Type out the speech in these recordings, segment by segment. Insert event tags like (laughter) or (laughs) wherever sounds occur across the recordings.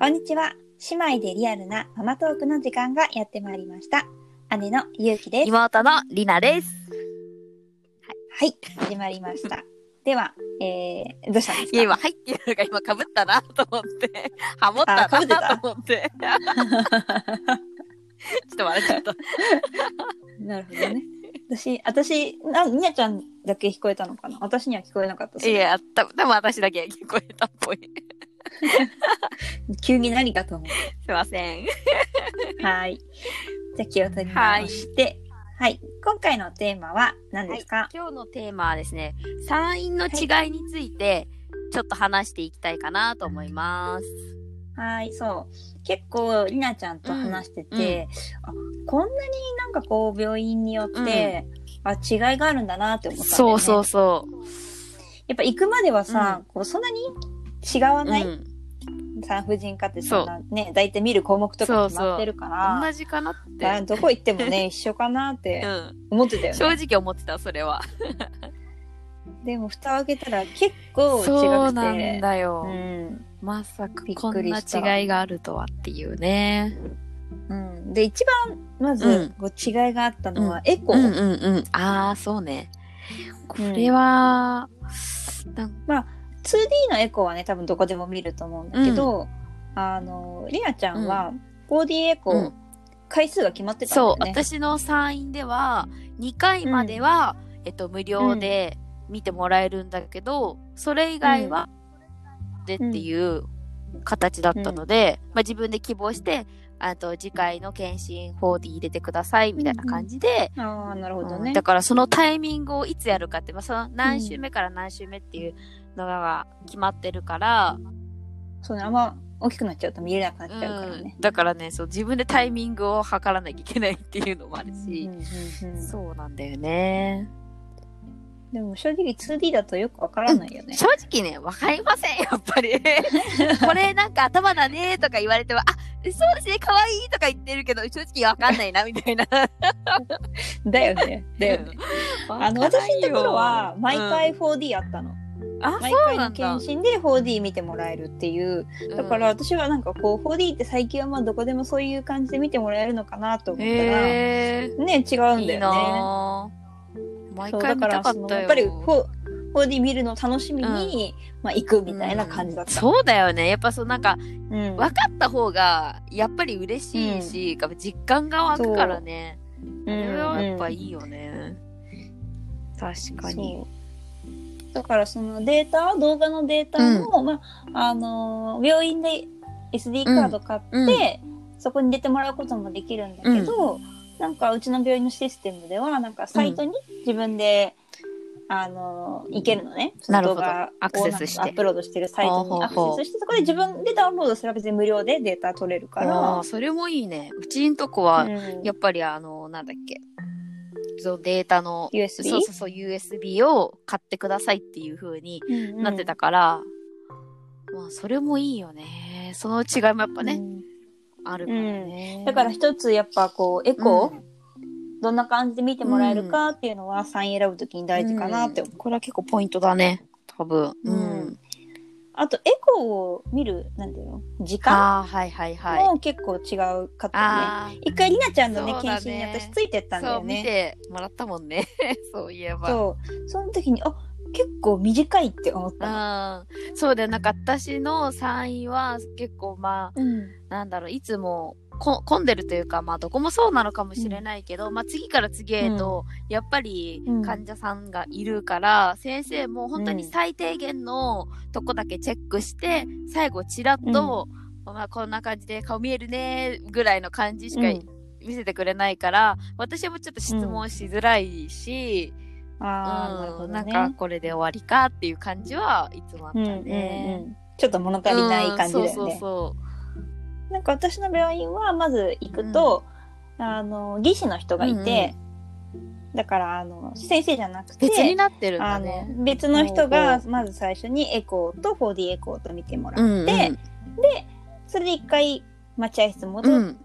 こんにちは。姉妹でリアルなママトークの時間がやってまいりました。姉のゆうきです。妹のりなです。はい、始まりました。(laughs) では、えー、どうしたんですいや、今、か入ってるのが今かぶったなと思って、(laughs) ハモったなと思 (laughs) って。ちょっと笑っちゃった。なるほどね。私、私、な、みなちゃんだけ聞こえたのかな？私には聞こえなかった。いや、た多分私だけ聞こえたっぽい。(laughs) 急に何かと思すいません。う。はい。じゃあ気を取り直して、はい、今回のテーマは何ですか、今日のテーマはですね、産院の違いについて、ちょっと話していきたいかなと思います。はい、そう。結構、りなちゃんと話してて、あ、こんなになんかこう、病院によって、あ、違いがあるんだなって思ったんだよね。そうそうそやっぱ行くまではさ、こう、そんなに違わう。ない、うん産婦人科ってそんなね、大体見る項目とか決まってるから、同じかなって。あどこ行ってもね、(laughs) 一緒かなってうん。思ってたよね。正直思ってた、それは。(laughs) でも、蓋を開けたら結構違くて。そうなんだよ。うん。まさかこんな違いがあるとはっていうね。うん。で、一番、まず、うんこう違いがあったのは、エコー。うんうんうん。ああ、そうね。これは、なんまあ、2D のエコーはね、多分どこでも見ると思うんだけど、あの、りなちゃんは、4D エコー、うん。回数が決まってたんだそう、よね。私の産院では、2回までは、えっと、無料で見てもらえるんだけど、それ以外は、でっていう形だったので、まあ自分で希望して、あと次回の検診 4D 入れてくださいみたいな感じで、ああ、なるほどね。うんだからそのタイミングをいつやるかって、まあ、その何週目から何週目っていうのが決まってるから、そうね、あんま大きくなっちゃうと見れなくなっちゃうからね。うんだからねそう自分でタイミングを測らなきゃいけないっていうのもあるし、うんうんうんそうなんだよねでも正直 2D だとよくわからないよね。正直ねわかりませんやっぱり (laughs) これなんか頭だねとか言われてもあそうですね可愛いとか言ってるけど正直わかんないなみたいなだよね。だよね。あの、私のところは、毎回うん 4D あったの。あ毎回の検診で 4D 見てもらえるっていう。だから私はなんかこう、4D って最近はまあどこでもそういう感じで見てもらえるのかなと思ったら、ね、違うんだよいいね。毎そう回見だからたかったよ。やっぱり 4- 4D 見るのを楽しみに、まあ行くみたいな感じだった。そうだよね。やっぱそうなんかうん。分かった方がやっぱり嬉しいし、やっぱ実感が湧くからね。う。んそれはやっぱうんいいよね、確かに。だからそのデータ動画のデータも、まああのー病院で SD カード買って、うん。そこに出てもらうこともできるんだけど、なんかうちの病院のシステムではなんかサイトに自分で、あのー行けるのね。なるほど。アクセスして。アップロードしてるサイトにアクセスして、そこで自分でダウンロードすれば別に無料でデータ取れるから。それもいいね。うちんとこは、うん。やっぱりあのなんだっけ。データの USB? そうそうそう USB を買ってくださいっていう風にうんうん。なってたから、まあそれもいいよね。その違いもやっぱね、うんあるからね、だから一つやっぱこうエコー、うん。どんな感じで見てもらえるかっていうのはサイン選ぶときに大事かなって思う。これは結構ポイントだね。多分。うん。あとエコーを見る、なんていうの？時間？はいはいはい。も結構違うかったよね。あ一回りなちゃんのね、検診に私ついてったんだよね。てもらったもんね。(laughs) そういえば。そう。その時に、あ、結構短いって思ったの。あー。そうだよ。なんか私の産院は結構まあうん。なんだろういつもこ混んでるというかまあどこもそうなのかもしれないけど、まあ次から次へと、やっぱりうん。患者さんがいるから、先生も本当に最低限のとこだけチェックして、最後チラッと、まあこんな感じで顔見えるねぐらいの感じしかうん。見せてくれないから、私もちょっと質問しづらいし、ああ、うんどね。なんかこれで終わりかっていう感じはいつもあったうんうんね。うん。ちょっと物足りない感じだよね。うんそうそうそなんか私の病院はまず行くと、あの、技師の人がいて、だから、あの、先生じゃなくう。て、別になってるんあのだね。別の人ほがうまず最初にエコーと 4D エコーと見てもらって、うんうんそれで一回待合室戻って、うん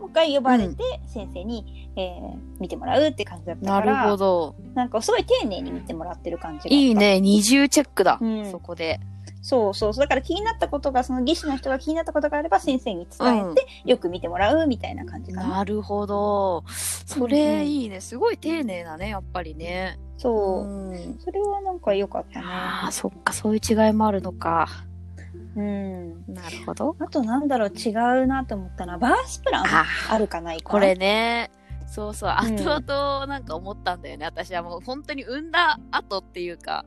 もう一回呼ばれて先生に、えー見てもらうって感じだったなからるほど。なんかすごい丁寧に見てもらってる感じがいいね、二重チェックだ。うんそこで。そうそうそう。だから気になったことが、その技師の人が気になったことがあれば先生に伝えて、よく見てもらうみたいな感じかな。なるほど。それいいね。すごい丁寧だね、やっぱりね。そう。ん。それはなんか良かったね。ああ、そっか、そういう違いもあるのか。うん。なるほど。あとなんだろう、違うなと思ったのは、バースプランああるかないか。これね。そうそう、うん後々なんか思ったんだよね。私はもう本当に産んだ後っていうか、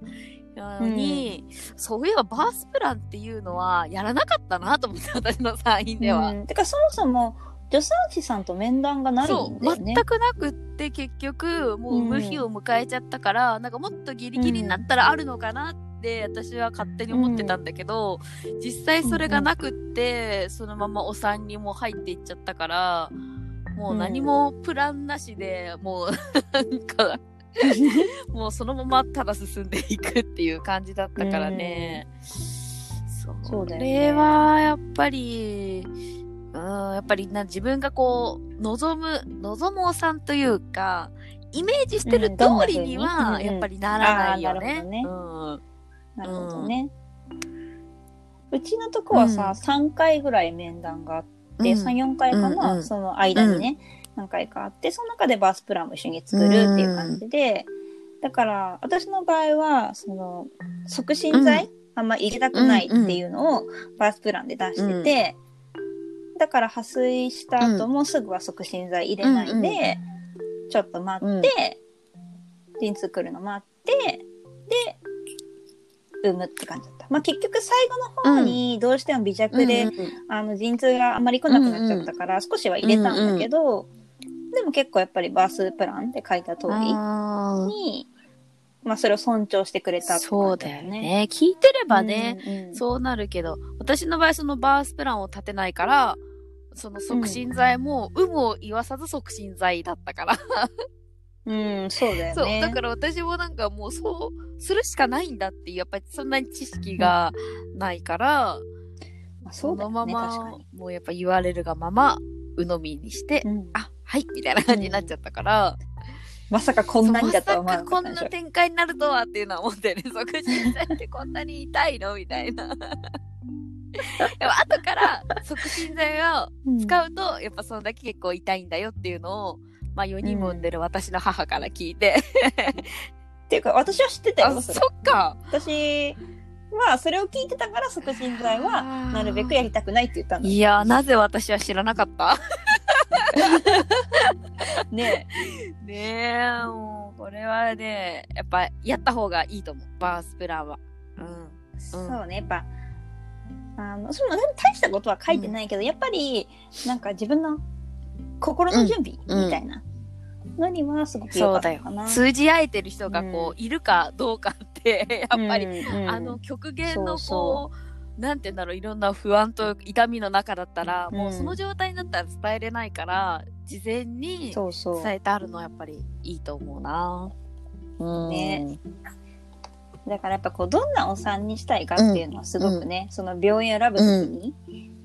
に、そういえばバースプランっていうのはやらなかったなと思って、(laughs) 私の産院では。うん。てか、そもそも、助産師さんと面談がないね。全くなくって結局、もう産む日を迎えちゃったから、なんかもっとギリギリになったらあるのかなって、私は勝手に思ってたんだけど、実際それがなくって、そのままお産にも入っていっちゃったから、もう何もプランなしで、もう、なんか、(laughs) もうそのままただ進んでいくっていう感じだったからね。それはやっぱり、うん、やっぱりな自分がこう、望む、望むお産というか、イメージしてる通りに風は、やっぱりならないよね。あーなるほどね。うんちのとこはさ、3回ぐらい面談があって、3、4回かな、うんうん。その間にね、何回かあって、その中でバースプランも一緒に作るっていう感じで、だから、私の場合は、その、促進剤、あんま入れたくないっていうのをバースプランで出してて、だから破水した後もすぐは促進剤入れないで、うんうんちょっと待って、陣痛来るの待って、で、産むって感じだった。まあ結局最後の方にどうしても微弱で、うんうん。あの陣痛があまり来なくなっちゃったから、少しは入れたんだけど、でも結構やっぱりバースプランって書いた通りに、まあそれを尊重してくれたってそうだよね。聞いてればね、うんうん。そうなるけど、私の場合そのバースプランを立てないから、その促進剤も、有無を言わさず促進剤だったから。うん、そうだよそう。ね。だから私もなんかもうそうするしかないんだっていう、やっぱりそんなに知識がないから、まあそそうね、のままもうやっぱ言われるがまま、鵜呑みにして、うんあ、はい、みたいな感じになっちゃったから、まさかこんなにだとは思わまさかこんなかったでしょな展開になるとはっていうのは思ってね、促進剤ってこんなに痛いの？みたいな。(laughs) でも後から促進剤をうん使うと、やっぱそのだけ結構痛いんだよっていうのを、まあ4人も産んでる私の母から聞いて、っていうか、私は知ってたよ、あ、そそれ。っか。私は、それを聞いてたから、促進剤は、なるべくやりたくないって言ったんだよいやー、なぜ私は知らなかった？(laughs) ね。ねえ、もう、これはね、やっぱやった方がいいと思う。バースプランは。うん。そうね、やっぱ、あの、その、大したことは書いてないけど、やっぱり、なんか自分の心の準備うんみたいなのにはすごく良かそうだよったかな。。通じ合えてる人がこう、いるかどうかって、やっぱり、うん、うんあの、極限のそうこう、なんて言うんだろう、いろんな不安と痛みの中だったら、うんもうその状態になったら伝えれないから、事前にそうそう。伝えてあるのはやっぱりいいと思うな。うんねだからやっぱこう、どんなお産にしたいかっていうのはすごくね、その病院を選ぶときに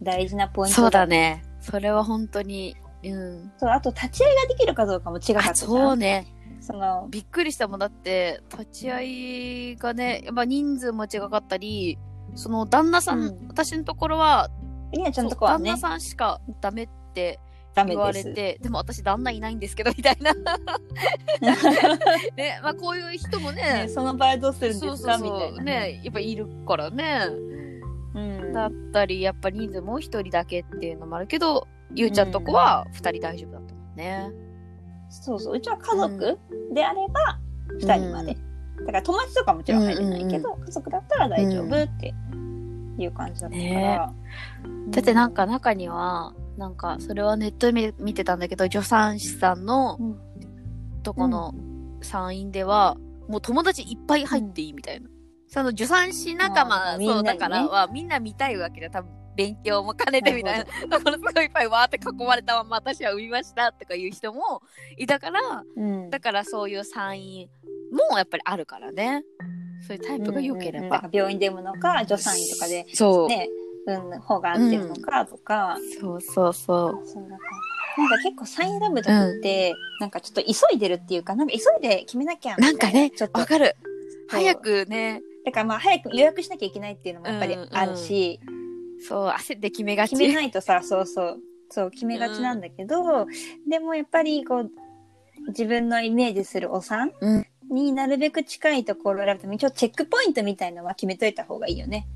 大事なポイントそうだ。ね。それは本当に、うん。そう、あと立ち会いができるかどうかも違かったそうね。その、びっくりしたもんだって、立ち会いがね、やっぱ人数も違かったり、その旦那さん、うん私のところは、りなちゃんのとこはね旦那、さんしかダメって言わ。れて、でも私旦那いないんですけど、みたいな。(laughs) ね、まあこういう人もねね、その場合どうするんですか？みたいな。ね、やっぱいるからね。うん。だったり、やっぱ人数も一人だけっていうのもあるけど、ゆうちゃんとこは二人大丈夫だったもんね。そうそう。うちは家族であれば、二人まで。だから友達とかもちろん入れないけど、家族だったら大丈夫っていう感じだったから。ねだってなんか中には、なんかそれはネットで見見てたんだけど、助産師さんのうんとこの産院では、もう友達いっぱい入っていいみたいな。その助産師仲間、そうだからはみんな見たいわけで、多分勉強も兼ねてみたいな。だからすごいいっぱいわーって囲まれたまま私は産みましたとかいう人もいたから、うんだからそういう産院もやっぱりあるからね。そういうタイプが良ければ。うんうん病院で産むのか、助産院とかでそう。ね、産む方が合ってるのかとか、そうそうそう。そうだからなんか結構産院選ぶときって、なんかちょっと急いでるっていうか、なんか急いで決めなきゃなんかねちょっとわかる。そう早くね、だからまあ早く予約しなきゃいけないっていうのもやっぱりあるし、そう、焦って決めがち。決めないとさそうそう。そう決めがちなんだけど、でもやっぱりこう自分のイメージするお産うん。になるべく近いところを選ぶためにちょっとチェックポイントみたいのは決めといた方がいいよね。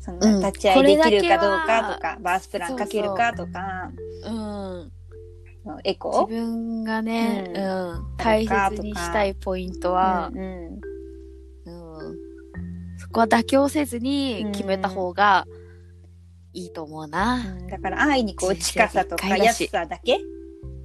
そのうん立ち会いできるかどうかとか、バースプランかけるかとか、うん。自エコ分がね、ううんん、大切にしたいポイントはう、んうん。うん、そこは妥協せずに決めた方がいいと思うな。うん。だから安易にこう近さとか安さだけ？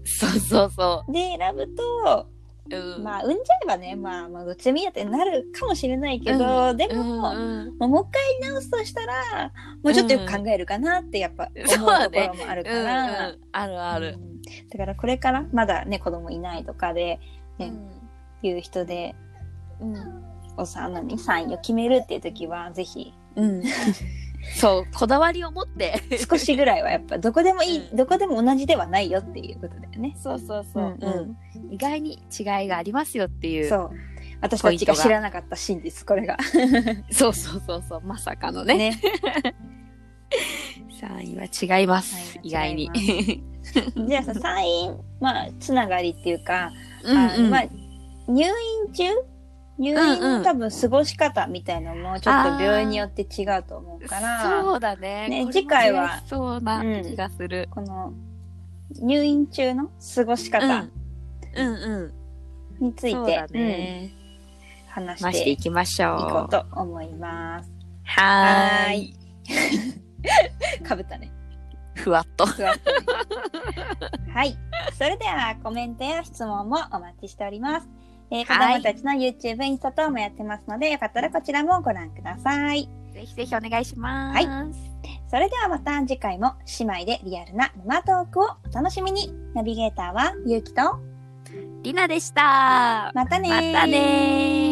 そうそうそで選ぶと、う。うん。まあ産んじゃえばね、まあ、まあどっちでもいいやってなるかもしれないけど、でも、うんうんまあもう一回直すとしたらもうちょっとよく考えるかなってやっぱ思うところもあるかうんうん。ら、あるある。うん。だからこれからまだね子供いないとかで、ねうん。いう人でうん。お産なのに産位を決めるっていう時はぜひ。うん。そう、こだわりを持って。(laughs) 少しぐらいはやっぱどこでもいい、うんどこでも同じではないよっていうことだよね。そうそううんうん意外に違いがありますよっていう。そう私たちが知らなかった真実これが。(laughs) そうそうそうそう。まさかのね。ね。3位は違います。意外に。じゃあさ (laughs) 産院まあつながりっていうか、うんうんあまあ入院中入院の多分過ごし方みたいのもちょっと病院によって違うと思うから、そうだね。ね次回はそうな気がする。この入院中の過ごしうん。方うんうん。について、ね。うん話ましてていきましょう。こうと思います。はーい。(laughs) かぶったね。ふわっと。ふわっとねはい。それではコメントや質問もお待ちしております。えー子はい供たちの YouTube、インスタ等もやってますので、よかったらこちらもご覧ください。ぜひぜひお願いします。はそれではまた次回も姉妹でリアルな沼トークをお楽しみに。ナビゲーターはゆうきと、りなでした。またねーまたねー。